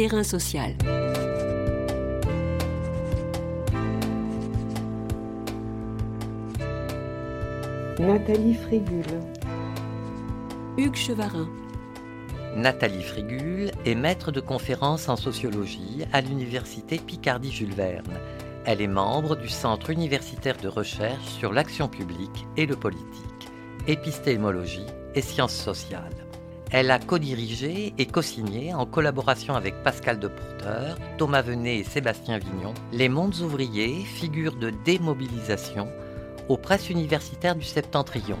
Terrain social. Nathalie Frigule. Hugues Chevarin. Nathalie Frigule est maître de conférences en sociologie à l'université Picardie-Jules Verne. Elle est membre du Centre universitaire de recherche sur l'action publique et le politique, épistémologie et sciences sociales. Elle a co-dirigé et co-signé, en collaboration avec Pascal Deporteur, Thomas Venet et Sébastien Vignon, Les Mondes ouvriers, figure de démobilisation aux presses universitaires du Septentrion.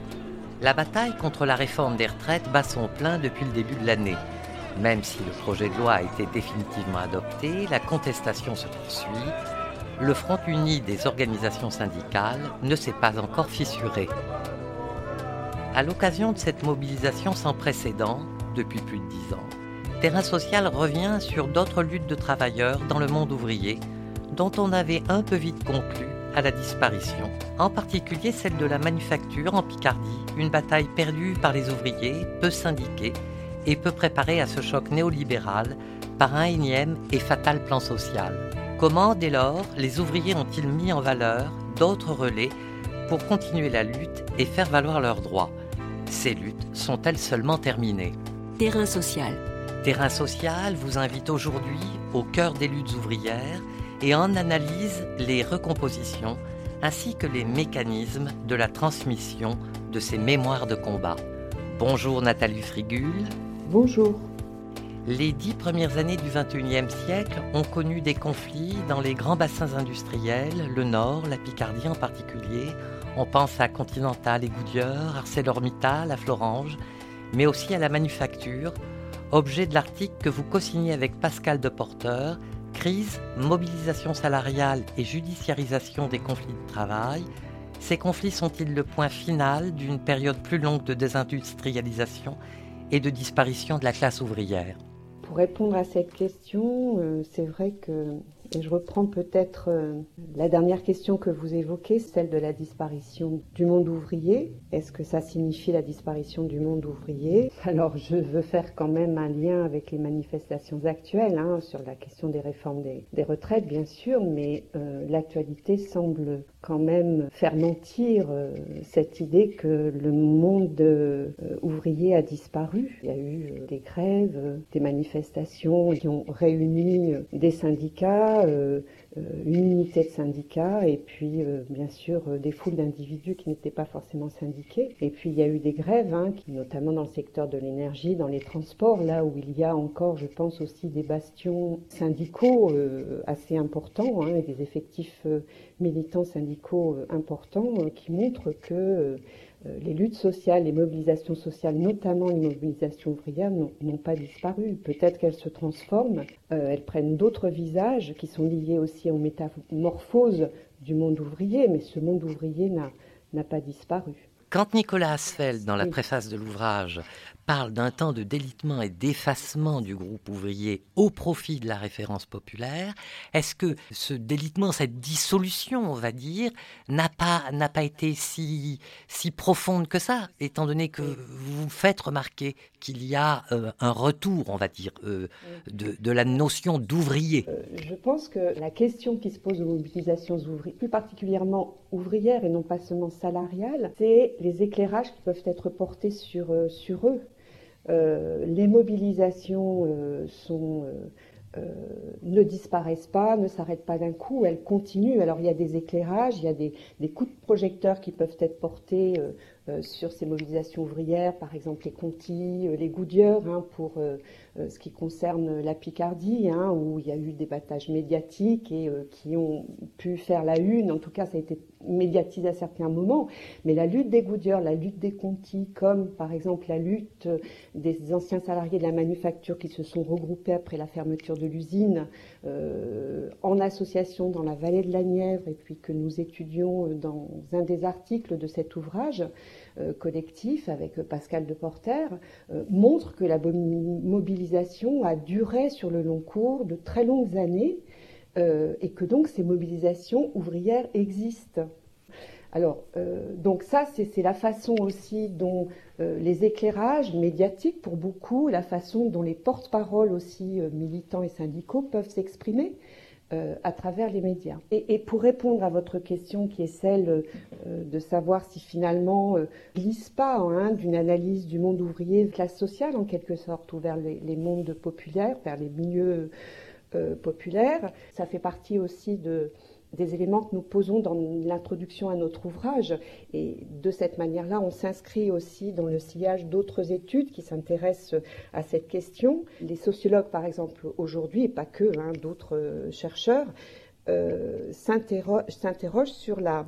La bataille contre la réforme des retraites bat son plein depuis le début de l'année. Même si le projet de loi a été définitivement adopté, la contestation se poursuit. Le front uni des organisations syndicales ne s'est pas encore fissuré. À l'occasion de cette mobilisation sans précédent, depuis plus de dix ans, Terrain Social revient sur d'autres luttes de travailleurs dans le monde ouvrier dont on avait un peu vite conclu à la disparition, en particulier celle de la manufacture en Picardie, une bataille perdue par les ouvriers, peu syndiqués et peu préparés à ce choc néolibéral par un énième et fatal plan social. Comment, dès lors, les ouvriers ont-ils mis en valeur d'autres relais pour continuer la lutte et faire valoir leurs droits? Ces luttes sont-elles seulement terminées Terrain social. Terrain social vous invite aujourd'hui au cœur des luttes ouvrières et en analyse les recompositions ainsi que les mécanismes de la transmission de ces mémoires de combat. Bonjour Nathalie Frigule. Bonjour. Les dix premières années du XXIe siècle ont connu des conflits dans les grands bassins industriels, le Nord, la Picardie en particulier. On pense à Continental et Goodyear, ArcelorMittal, à Florange, mais aussi à la manufacture, objet de l'article que vous co-signez avec Pascal Deporteur Crise, mobilisation salariale et judiciarisation des conflits de travail, ces conflits sont-ils le point final d'une période plus longue de désindustrialisation et de disparition de la classe ouvrière? Pour répondre à cette question, euh, c'est vrai que et je reprends peut-être euh, la dernière question que vous évoquez, celle de la disparition du monde ouvrier. Est-ce que ça signifie la disparition du monde ouvrier? Alors je veux faire quand même un lien avec les manifestations actuelles hein, sur la question des réformes des, retraites, bien sûr, mais euh, l'actualité semble quand même faire mentir euh, cette idée que le monde ouvrier a disparu. Il y a eu des grèves, des manifestations qui ont réuni des syndicats euh, euh, une unité de syndicats et puis euh, bien sûr des foules d'individus qui n'étaient pas forcément syndiqués. Et puis il y a eu des grèves, hein, notamment dans le secteur de l'énergie, dans les transports, là où il y a encore, je pense aussi, des bastions syndicaux assez importants hein, et des effectifs militants syndicaux importants qui montrent que euh, les luttes sociales, les mobilisations sociales, notamment les mobilisations ouvrières, n'ont pas disparu. Peut-être qu'elles se transforment, euh, elles prennent d'autres visages qui sont liés aussi aux métamorphoses du monde ouvrier, mais ce monde ouvrier n'a pas disparu. Quand Nicolas Asfeld, dans la préface de l'ouvrage, parle d'un temps de délitement et d'effacement du groupe ouvrier au profit de la référence populaire, est-ce que ce délitement, cette dissolution, on va dire, n'a pas, n'a pas été si, si profonde que ça, étant donné que vous faites remarquer qu'il y a euh, un retour, on va dire, euh, de, de, la notion d'ouvrier? Euh, Je pense que la question qui se pose aux mobilisations ouvrières, plus particulièrement ouvrières et non pas seulement salariales, c'est les éclairages qui peuvent être portés sur, sur eux. Euh, les mobilisations euh, euh, ne disparaissent pas, ne s'arrêtent pas d'un coup, elles continuent. Alors il y a des éclairages, il y a des, coups de projecteur qui peuvent être portés sur ces mobilisations ouvrières, par exemple les Conti, les Goudieurs, hein, pour ce qui concerne la Picardie, hein, où il y a eu des battages médiatiques et qui ont pu faire la une. En tout cas, ça a été médiatisé à certains moments, mais la lutte des Goodyear, la lutte des Conti, comme par exemple la lutte des anciens salariés de la manufacture qui se sont regroupés après la fermeture de l'usine euh, en association dans la vallée de la Nièvre et puis que nous étudions dans un des articles de cet ouvrage euh, collectif avec Pascal Deporter, euh, montre que la mobilisation a duré sur le long cours de très longues années euh, et que donc ces mobilisations ouvrières existent. Alors, euh, donc ça, c'est la façon aussi dont euh, les éclairages médiatiques, pour beaucoup, la façon dont les porte-paroles aussi euh, militants et syndicaux peuvent s'exprimer à travers les médias. Et, pour répondre à votre question, qui est celle de savoir si finalement glisse pas hein, d'une analyse du monde ouvrier, classe sociale en quelque sorte, ou vers les, les mondes populaires, vers les milieux populaires, ça fait partie aussi de des éléments que nous posons dans l'introduction à notre ouvrage. Et de cette manière-là, on s'inscrit aussi dans le sillage d'autres études qui s'intéressent à cette question. Les sociologues, par exemple, aujourd'hui, et pas que, hein, d'autres euh, chercheurs, euh, s'interrogent sur la,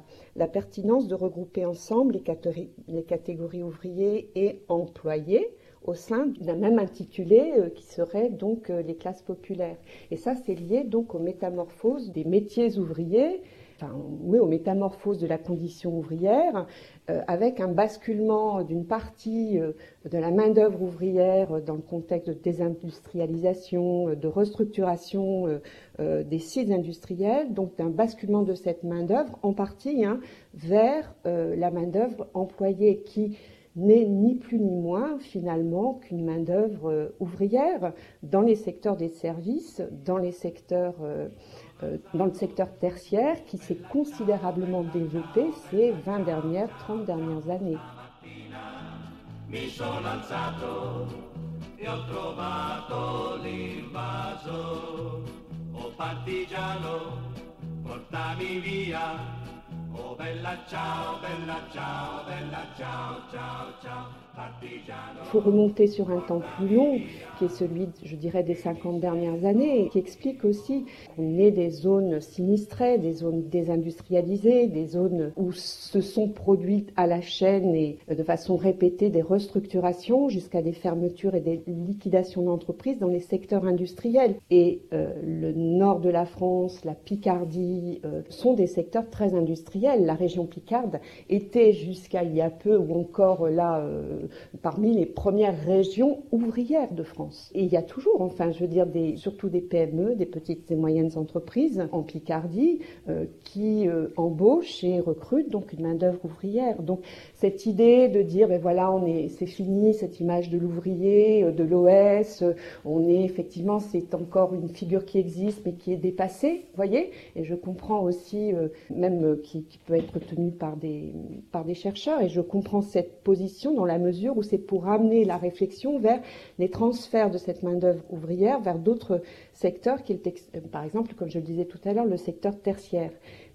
pertinence de regrouper ensemble les catégories ouvriers et employés au sein d'un même intitulé euh, qui serait donc euh, les classes populaires. Et ça, c'est lié donc aux métamorphoses des métiers ouvriers, enfin, oui, aux métamorphoses de la condition ouvrière, euh, avec un basculement d'une partie de la main-d'œuvre ouvrière dans le contexte de désindustrialisation, de restructuration des sites industriels, donc d'un basculement de cette main-d'œuvre en partie hein, vers la main-d'œuvre employée qui n'est ni plus ni moins finalement qu'une main-d'œuvre euh, ouvrière dans les secteurs des services, dans les secteurs euh, euh, dans le secteur tertiaire qui s'est considérablement développé ces 20 dernières, 30 dernières années. Oh. Il faut remonter sur un temps plus long, qui est celui, je dirais, des 50 dernières années, et qui explique aussi qu'on est des zones sinistrées, des zones désindustrialisées, des zones où se sont produites à la chaîne et de façon répétée des restructurations jusqu'à des fermetures et des liquidations d'entreprises dans les secteurs industriels. Et euh, le nord de la France, la Picardie, euh, sont des secteurs très industriels. La région Picarde était jusqu'à il y a peu, ou encore là, euh, parmi les premières régions ouvrières de France. Et il y a toujours, enfin, je veux dire, surtout des PME, des petites et moyennes entreprises en Picardie, euh, qui euh, embauchent et recrutent donc une main-d'œuvre ouvrière. Donc cette idée de dire, ben voilà, on est, c'est fini cette image de l'ouvrier, euh, de l'OS, on est effectivement, c'est encore une figure qui existe mais qui est dépassée, voyez? Et je comprends aussi, même qui, qui, peut être tenue par des chercheurs, et je comprends cette position dans la mesure où c'est pour amener la réflexion vers les transferts de cette main-d'œuvre ouvrière vers d'autres secteurs, qui est, par exemple, comme je le disais tout à l'heure, le secteur tertiaire.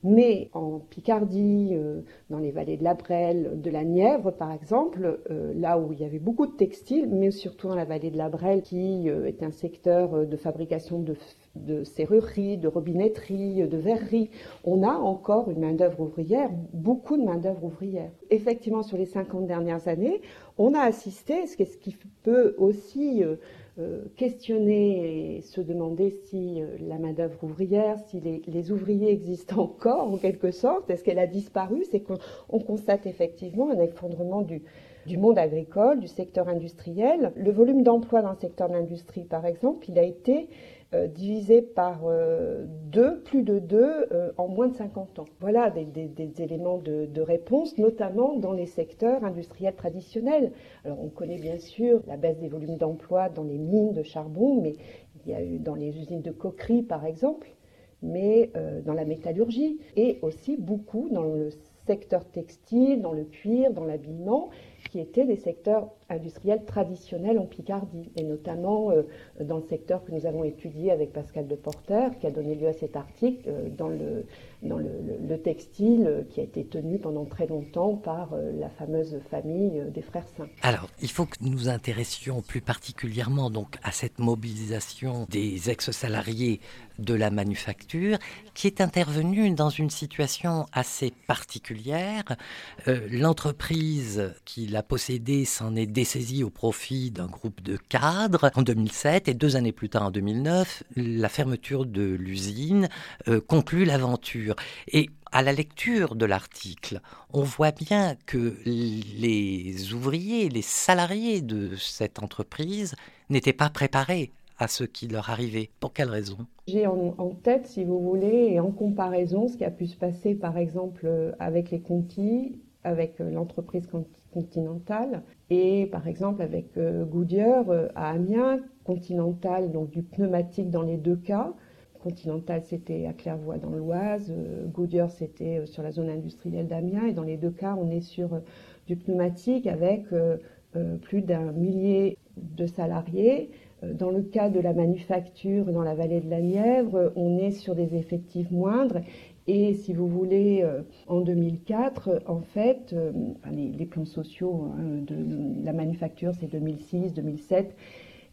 Mais en Picardie, euh, dans les vallées de la Brelle, de la Nièvre par exemple, euh, là où il y avait beaucoup de textiles, mais surtout dans la vallée de la Brelle, qui euh, est un secteur de fabrication de, de serrurerie, de robinetterie, de verrerie, on a encore une main-d'œuvre ouvrière, beaucoup de main-d'œuvre ouvrière. Effectivement, sur les 50 dernières années, on a assisté, ce qui peut aussi questionner et se demander si euh, la main-d'œuvre ouvrière, si les, ouvriers existent encore en quelque sorte, est-ce qu'elle a disparu? C'est qu'on constate effectivement un effondrement du, monde agricole, du secteur industriel. Le volume d'emploi dans le secteur de l'industrie, par exemple, il a été euh, divisé par euh, deux, plus de deux euh, en moins de 50 ans. Voilà des, éléments de, réponse, notamment dans les secteurs industriels traditionnels. Alors on connaît bien sûr la baisse des volumes d'emploi dans les mines de charbon, mais il y a eu dans les usines de coquerie par exemple, mais dans la métallurgie et aussi beaucoup dans le secteur textile, dans le cuir, dans l'habillement, qui étaient des secteurs industriels traditionnels en Picardie, et notamment euh, dans le secteur que nous avons étudié avec Pascal Deporter, qui a donné lieu à cet article, euh, dans, le, dans le, le, textile euh, qui a été tenu pendant très longtemps par la fameuse famille des frères Saint. Alors, il faut que nous intéressions plus particulièrement donc à cette mobilisation des ex-salariés de la manufacture, qui est intervenue dans une situation assez particulière. L'entreprise qui l'a possédée s'en est dessaisie au profit d'un groupe de cadres en 2007 et deux années plus tard, en 2009, la fermeture de l'usine euh, conclut l'aventure. Et à la lecture de l'article, on voit bien que les ouvriers, les salariés de cette entreprise n'étaient pas préparés à ce qui leur arrivait. Pour quelle raison? J'ai en, tête, si vous voulez, et en comparaison, ce qui a pu se passer par exemple avec les Conti, avec l'entreprise continentale, et par exemple avec Goodyear à Amiens, Continental, donc du pneumatique dans les deux cas. Continental, c'était à Clairvoy dans l'Oise. Euh, Goodyear, c'était euh, sur la zone industrielle d'Amiens. Et dans les deux cas, on est sur euh, du pneumatique avec plus d'un millier de salariés. Dans le cas de la manufacture dans la vallée de la Nièvre, on est sur des effectifs moindres. Et si vous voulez, en 2004, en fait, les, plans sociaux hein, de la manufacture, c'est 2006, 2007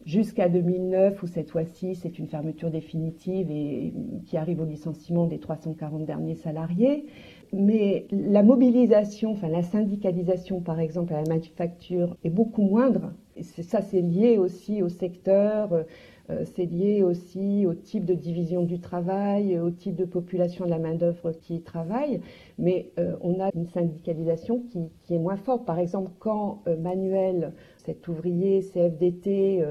jusqu'à 2009 où cette fois-ci c'est une fermeture définitive et qui arrive au licenciement des 340 derniers salariés. Mais la mobilisation, enfin la syndicalisation par exemple à la manufacture est beaucoup moindre. Ça c'est lié aussi au secteur, euh, c'est lié aussi au type de division du travail, au type de population de la main-d'œuvre qui travaille. Mais euh, on a une syndicalisation qui, qui, est moins forte. Par exemple, quand euh, Manuel, cet ouvrier CFDT,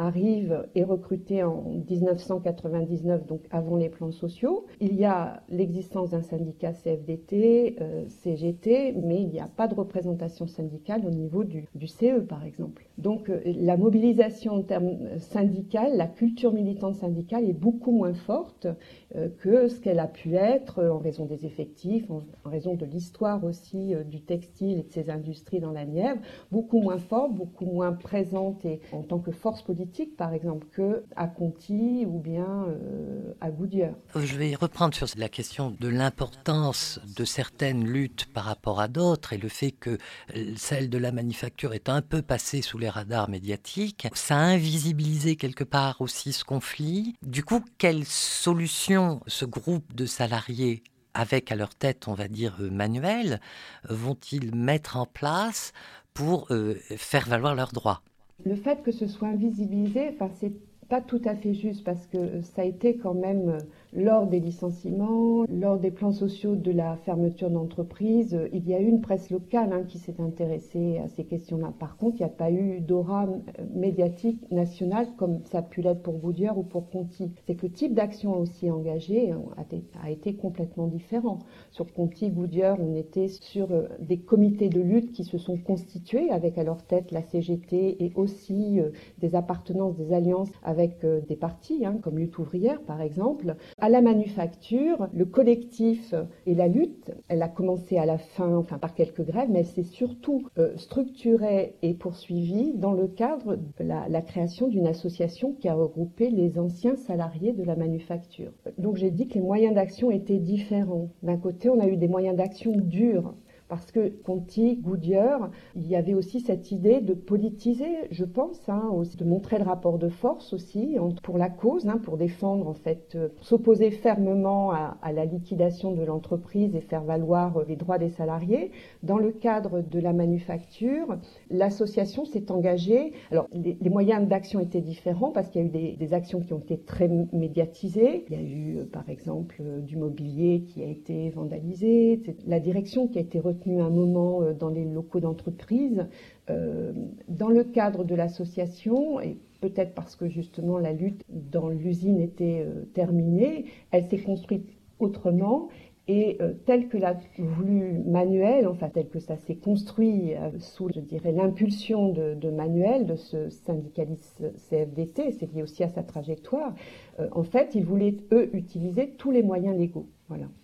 arrive et recruté en 1999, donc avant les plans sociaux. Il y a l'existence d'un syndicat CFDT, euh, CGT, mais il n'y a pas de représentation syndicale au niveau du, du CE, par exemple. Donc euh, la mobilisation en termes syndicaux, la culture militante syndicale est beaucoup moins forte euh, que ce qu'elle a pu être en raison des effectifs, en, raison de l'histoire aussi du textile et de ses industries dans la Nièvre, beaucoup moins forte, beaucoup moins présente et en tant que force politique par exemple, que à Conti ou bien euh, à Goodyear. Je vais reprendre sur la question de l'importance de certaines luttes par rapport à d'autres et le fait que celle de la manufacture est un peu passée sous les radars médiatiques. Ça a invisibilisé quelque part aussi ce conflit. Du coup, quelle solution ce groupe de salariés avec à leur tête, on va dire, euh, manuel, vont-ils mettre en place pour euh, faire valoir leurs droits? Le fait que ce soit invisibilisé, enfin, c'est pas tout à fait juste parce que ça a été quand même lors des licenciements, lors des plans sociaux de la fermeture d'entreprise, il y a eu une presse locale hein, qui s'est intéressée à ces questions-là. Par contre, il n'y a pas eu d'aura médiatique nationale comme ça a pu l'être pour Goodyear ou pour Conti. C'est que le type d'action aussi engagé a été complètement différent. Sur Conti, Goodyear, on était sur euh, des comités de lutte qui se sont constitués avec à leur tête la CGT et aussi euh, des appartenances, des alliances avec euh, des partis, hein, comme Lutte ouvrière par exemple. À la manufacture, le collectif et la lutte, elle a commencé à la fin, enfin par quelques grèves, mais elle s'est surtout euh, structurée et poursuivie dans le cadre de la, la création d'une association qui a regroupé les anciens salariés de la manufacture. Donc j'ai dit que les moyens d'action étaient différents. D'un côté, on a eu des moyens d'action durs parce que Conti, Goodyear, il y avait aussi cette idée de politiser, je pense, hein, aussi, de montrer le rapport de force aussi pour la cause, hein, pour défendre en fait, euh, s'opposer fermement à, la liquidation de l'entreprise et faire valoir euh, les droits des salariés. Dans le cadre de la manufacture, l'association s'est engagée. Alors les, moyens d'action étaient différents parce qu'il y a eu des, actions qui ont été très médiatisées. Il y a eu euh, par exemple du mobilier qui a été vandalisé, la direction qui a été retenue un moment euh, dans les locaux d'entreprise. Euh, dans le cadre de l'association, et peut-être parce que justement la lutte dans l'usine était euh, terminée, elle s'est construite autrement et tel que l'a voulu Manuel, enfin tel que ça s'est construit sous, je dirais, l'impulsion de, de, Manuel, de ce syndicaliste CFDT, c'est lié aussi à sa trajectoire, en fait, ils voulaient, eux, utiliser tous les moyens légaux.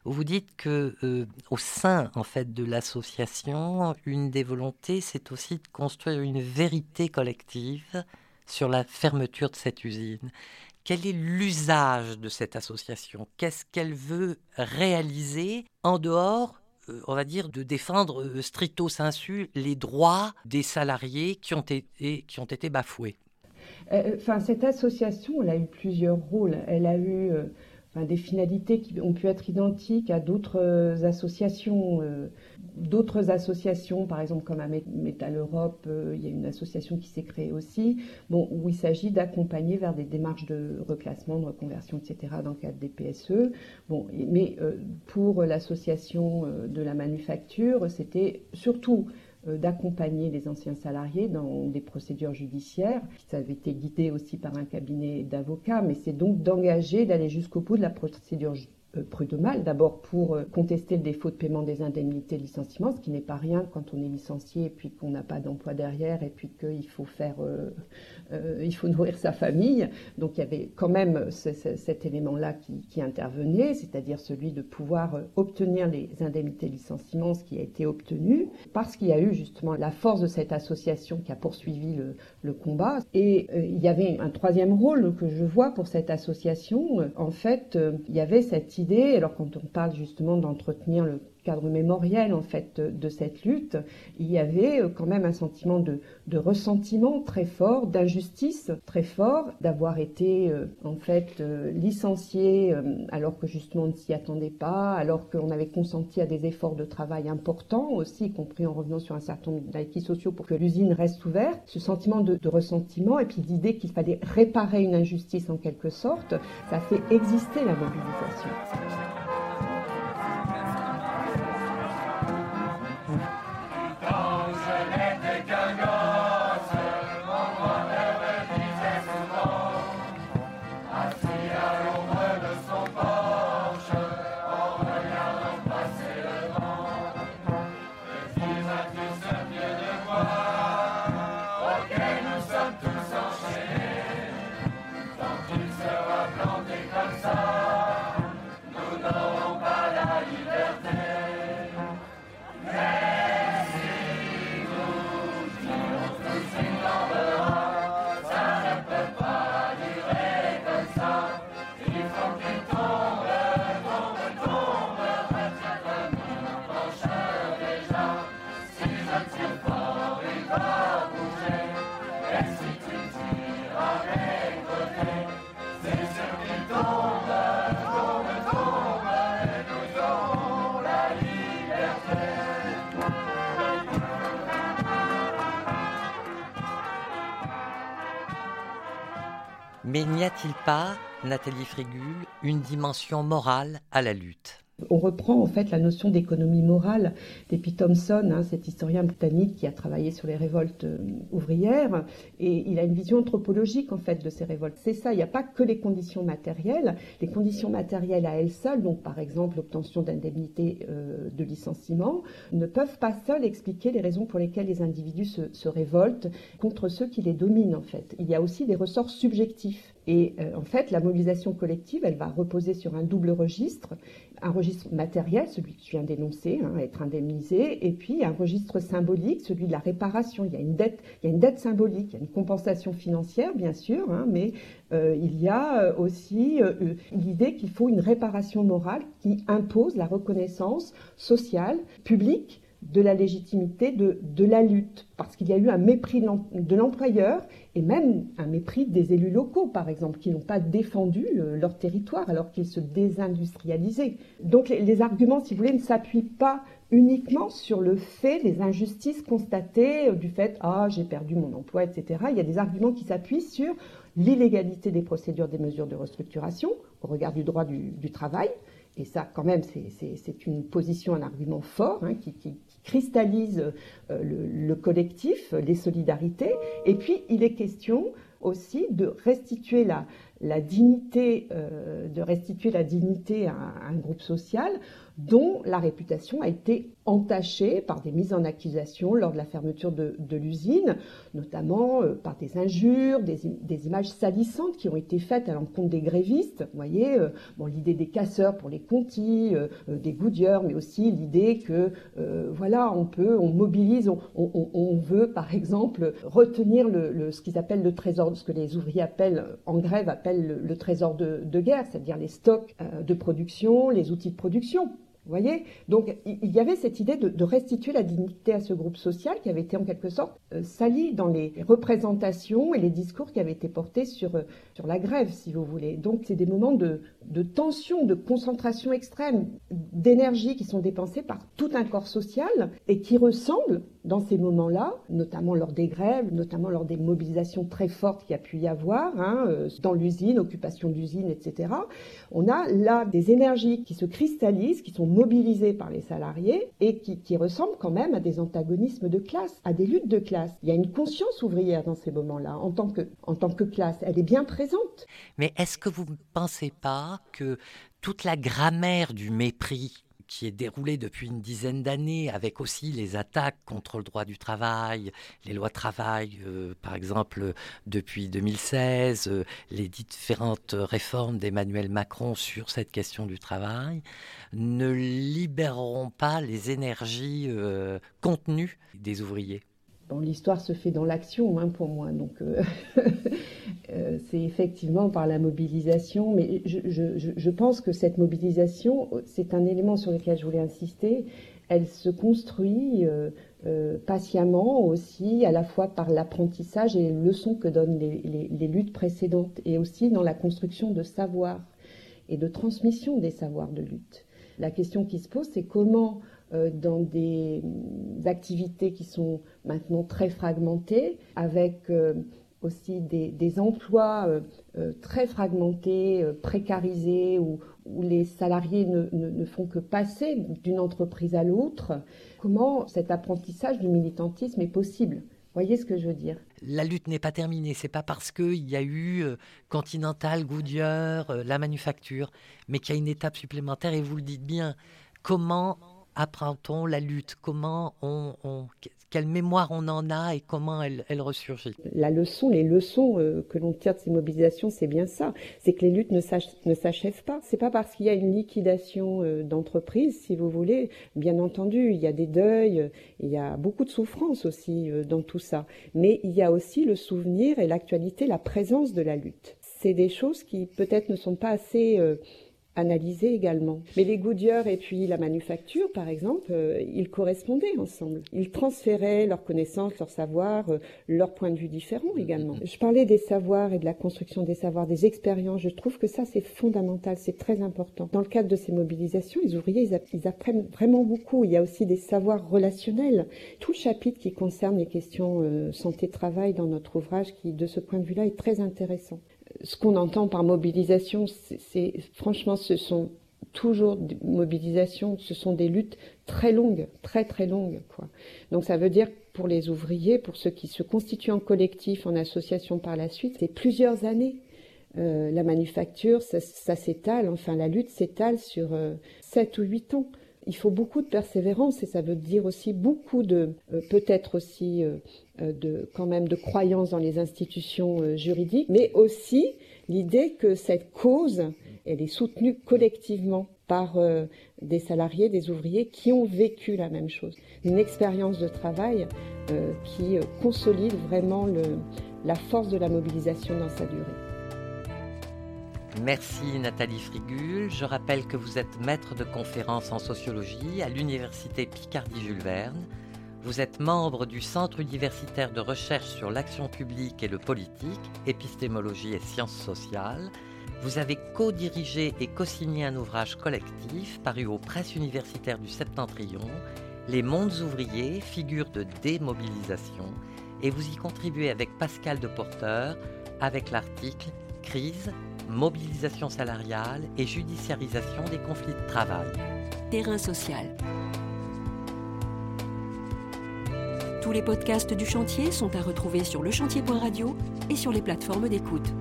Vous dites que euh, au sein en fait de l'association, une des volontés, c'est aussi de construire une vérité collective sur la fermeture de cette usine. Quel est l'usage de cette association? Qu'est-ce qu'elle veut réaliser en dehors euh, on va dire, de défendre euh, stricto sensu les droits des salariés qui ont été, qui ont été bafoués? Enfin, cette association, elle a eu plusieurs rôles. Elle a eu des finalités qui ont pu être identiques à d'autres euh, associations. Euh, d'autres associations, par exemple comme à Metal Europe, euh, il y a une association qui s'est créée aussi, bon, où il s'agit d'accompagner vers des démarches de reclassement, de reconversion, etc. dans le cadre des PSE. Bon, mais pour l'association de la manufacture, c'était surtout d'accompagner les anciens salariés dans des procédures judiciaires. Ça avait été guidé aussi par un cabinet d'avocats, mais c'est donc d'engager, d'aller jusqu'au bout de la procédure judiciaire euh, prud'homal, d'abord pour euh, contester le défaut de paiement des indemnités de licenciement, ce qui n'est pas rien quand on est licencié et puis qu'on n'a pas d'emploi derrière et puis qu'il faut faire, euh, il faut nourrir sa famille. Donc il y avait quand même cet élément-là qui, intervenait, c'est-à-dire celui de pouvoir obtenir les indemnités de licenciement, ce qui a été obtenu, parce qu'il y a eu justement la force de cette association qui a poursuivi le, le combat. Et il y avait un troisième rôle que je vois pour cette association. En fait, il y avait cette idée alors quand on parle justement d'entretenir le cadre mémoriel en fait de, cette lutte, il y avait euh, quand même un sentiment de, ressentiment très fort, d'injustice très fort, d'avoir été euh, en fait euh, licencié alors que justement on ne s'y attendait pas, alors qu'on avait consenti à des efforts de travail importants aussi, y compris en revenant sur un certain nombre d'acquis sociaux pour que l'usine reste ouverte. Ce sentiment de, de ressentiment et puis l'idée qu'il fallait réparer une injustice en quelque sorte, ça fait exister la mobilisation. Mais n'y a-t-il pas, Nathalie Frégul, une dimension morale à la lutte? On reprend en fait la notion d'économie morale d'Epi Thompson, hein, cet historien britannique qui a travaillé sur les révoltes euh, ouvrières, et il a une vision anthropologique en fait de ces révoltes. C'est ça, il n'y a pas que les conditions matérielles. Les conditions matérielles à elles seules, donc par exemple l'obtention d'indemnités euh, de licenciement, ne peuvent pas seules expliquer les raisons pour lesquelles les individus se, se révoltent contre ceux qui les dominent en fait. Il y a aussi des ressorts subjectifs. Et euh, en fait, la mobilisation collective, elle va reposer sur un double registre un registre matériel, celui que tu viens d'énoncer, hein, être indemnisé, et puis un registre symbolique, celui de la réparation. Il y a une dette, symbolique, il y a une compensation financière, bien sûr, hein, mais euh, il y a euh, aussi l'idée qu'il faut une réparation morale qui impose la reconnaissance sociale, publique, de la légitimité de, de la lutte, parce qu'il y a eu un mépris de l'employeur et même un mépris des élus locaux, par exemple, qui n'ont pas défendu euh, leur territoire alors qu'ils se désindustrialisaient. Donc les, arguments, si vous voulez, ne s'appuient pas uniquement sur le fait, les injustices constatées euh, du fait ah j'ai perdu mon emploi, etc. Il y a des arguments qui s'appuient sur l'illégalité des procédures des mesures de restructuration au regard du droit du, travail. Et ça, quand même, c'est une position, un argument fort hein, qui, cristallise euh, le, collectif, les solidarités. Et puis, il est question aussi de restituer la, dignité, euh, de restituer la dignité à un groupe social dont la réputation a été entachée par des mises en accusation lors de la fermeture de, l'usine, notamment euh, par des injures, des, images salissantes qui ont été faites à l'encontre des grévistes. Vous voyez, euh, bon, l'idée des casseurs pour les contis, euh, des goudieurs, mais aussi l'idée que, voilà, on peut, on mobilise, on, veut, par exemple, retenir le, ce qu'ils appellent le trésor, ce que les ouvriers appellent, en grève, appellent le, trésor de guerre, c'est-à-dire les stocks de production, les outils de production. Voyez? Donc il y avait cette idée de, restituer la dignité à ce groupe social qui avait été en quelque sorte euh, sali dans les représentations et les discours qui avaient été portés sur, euh, sur la grève, si vous voulez. Donc c'est des moments de, de tension, de concentration extrême, d'énergie qui sont dépensés par tout un corps social et qui ressemblent dans ces moments-là, notamment lors des grèves, notamment lors des mobilisations très fortes qu'il y a pu y avoir, hein, euh, dans l'usine, occupation d'usine, etc., on a là des énergies qui se cristallisent, qui sont mobilisées par les salariés et qui, qui ressemblent quand même à des antagonismes de classe, à des luttes de classe. Il y a une conscience ouvrière dans ces moments-là, en en tant que classe. Elle est bien présente. Mais est-ce que vous ne pensez pas que toute la grammaire du mépris qui est déroulée depuis une dizaine d'années, avec aussi les attaques contre le droit du travail, les lois de travail, euh, par exemple, depuis 2016, euh, les différentes réformes d'Emmanuel Macron sur cette question du travail, ne libéreront pas les énergies euh, contenues des ouvriers l'histoire se fait dans l'action, hein, pour moi. Donc, euh, c'est effectivement par la mobilisation. Mais je, pense que cette mobilisation, c'est un élément sur lequel je voulais insister. Elle se construit euh, euh, patiemment aussi, à la fois par l'apprentissage et les leçons que donnent les, les, luttes précédentes, et aussi dans la construction de savoirs et de transmission des savoirs de lutte. La question qui se pose, c'est comment dans des activités qui sont maintenant très fragmentées, avec aussi des, emplois euh, euh très fragmentés, euh, précarisés, où, les salariés ne, ne, ne font que passer d'une entreprise à l'autre. Comment cet apprentissage du militantisme est possible? Voyez ce que je veux dire? La lutte n'est pas terminée. C'est pas parce qu'il y a eu Continental, Goodyear, la manufacture, mais qu'il y a une étape supplémentaire. Et vous le dites bien. Comment apprend-on la lutte? Comment on, quelle mémoire on en a et comment elle, elle ressurgit La leçon, les leçons euh, que l'on tire de ces mobilisations, c'est bien ça. C'est que les luttes ne s'achèvent pas. C'est pas parce qu'il y a une liquidation euh, d'entreprise, si vous voulez. Bien entendu, il y a des deuils, il y a beaucoup de souffrance aussi euh, dans tout ça. Mais il y a aussi le souvenir et l'actualité, la présence de la lutte. C'est des choses qui peut-être ne sont pas assez analysé également. Mais les Goodyear et puis la manufacture, par exemple, euh, ils correspondaient ensemble. Ils transféraient leurs connaissances, leurs savoirs, euh, leurs points de vue différents également. Je parlais des savoirs et de la construction des savoirs, des expériences. Je trouve que ça, c'est fondamental, c'est très important. Dans le cadre de ces mobilisations, les ouvriers, ils, ils, apprennent vraiment beaucoup. Il y a aussi des savoirs relationnels. Tout le chapitre qui concerne les questions euh, santé-travail dans notre ouvrage, qui, de ce point de vue-là, est très intéressant ce qu'on entend par mobilisation, c'est franchement, ce sont toujours des mobilisations, ce sont des luttes très longues, très très longues. Donc ça veut dire pour les ouvriers, pour ceux qui se constituent en collectif, en association par la suite, c'est plusieurs années. Euh, la manufacture, ça, ça s'étale, enfin la lutte s'étale sur euh, 7 ou 8 ans. Il faut beaucoup de persévérance et ça veut dire aussi beaucoup de, euh, peut-être aussi euh, de, quand même de croyance dans les institutions euh, juridiques, mais aussi l'idée que cette cause, elle est soutenue collectivement par euh, des salariés, des ouvriers qui ont vécu la même chose. Une expérience de travail euh, qui consolide vraiment la force de la mobilisation dans sa durée. Merci Nathalie Frigul. Je rappelle que vous êtes maître de conférence en sociologie à l'Université Picardie-Jules Verne. Vous êtes membre du Centre universitaire de recherche sur l'action publique et le politique, épistémologie et sciences sociales. Vous avez co-dirigé et co-signé un ouvrage collectif paru aux presses universitaires du Septentrion, Les mondes ouvriers, figures de démobilisation, et vous y contribuez avec Pascal de Porteur avec l'article Crise, mobilisation salariale et judiciarisation des conflits de travail. Terrain social. Tous les podcasts du chantier sont à retrouver sur lechantier.radio et sur les plateformes d'écoute.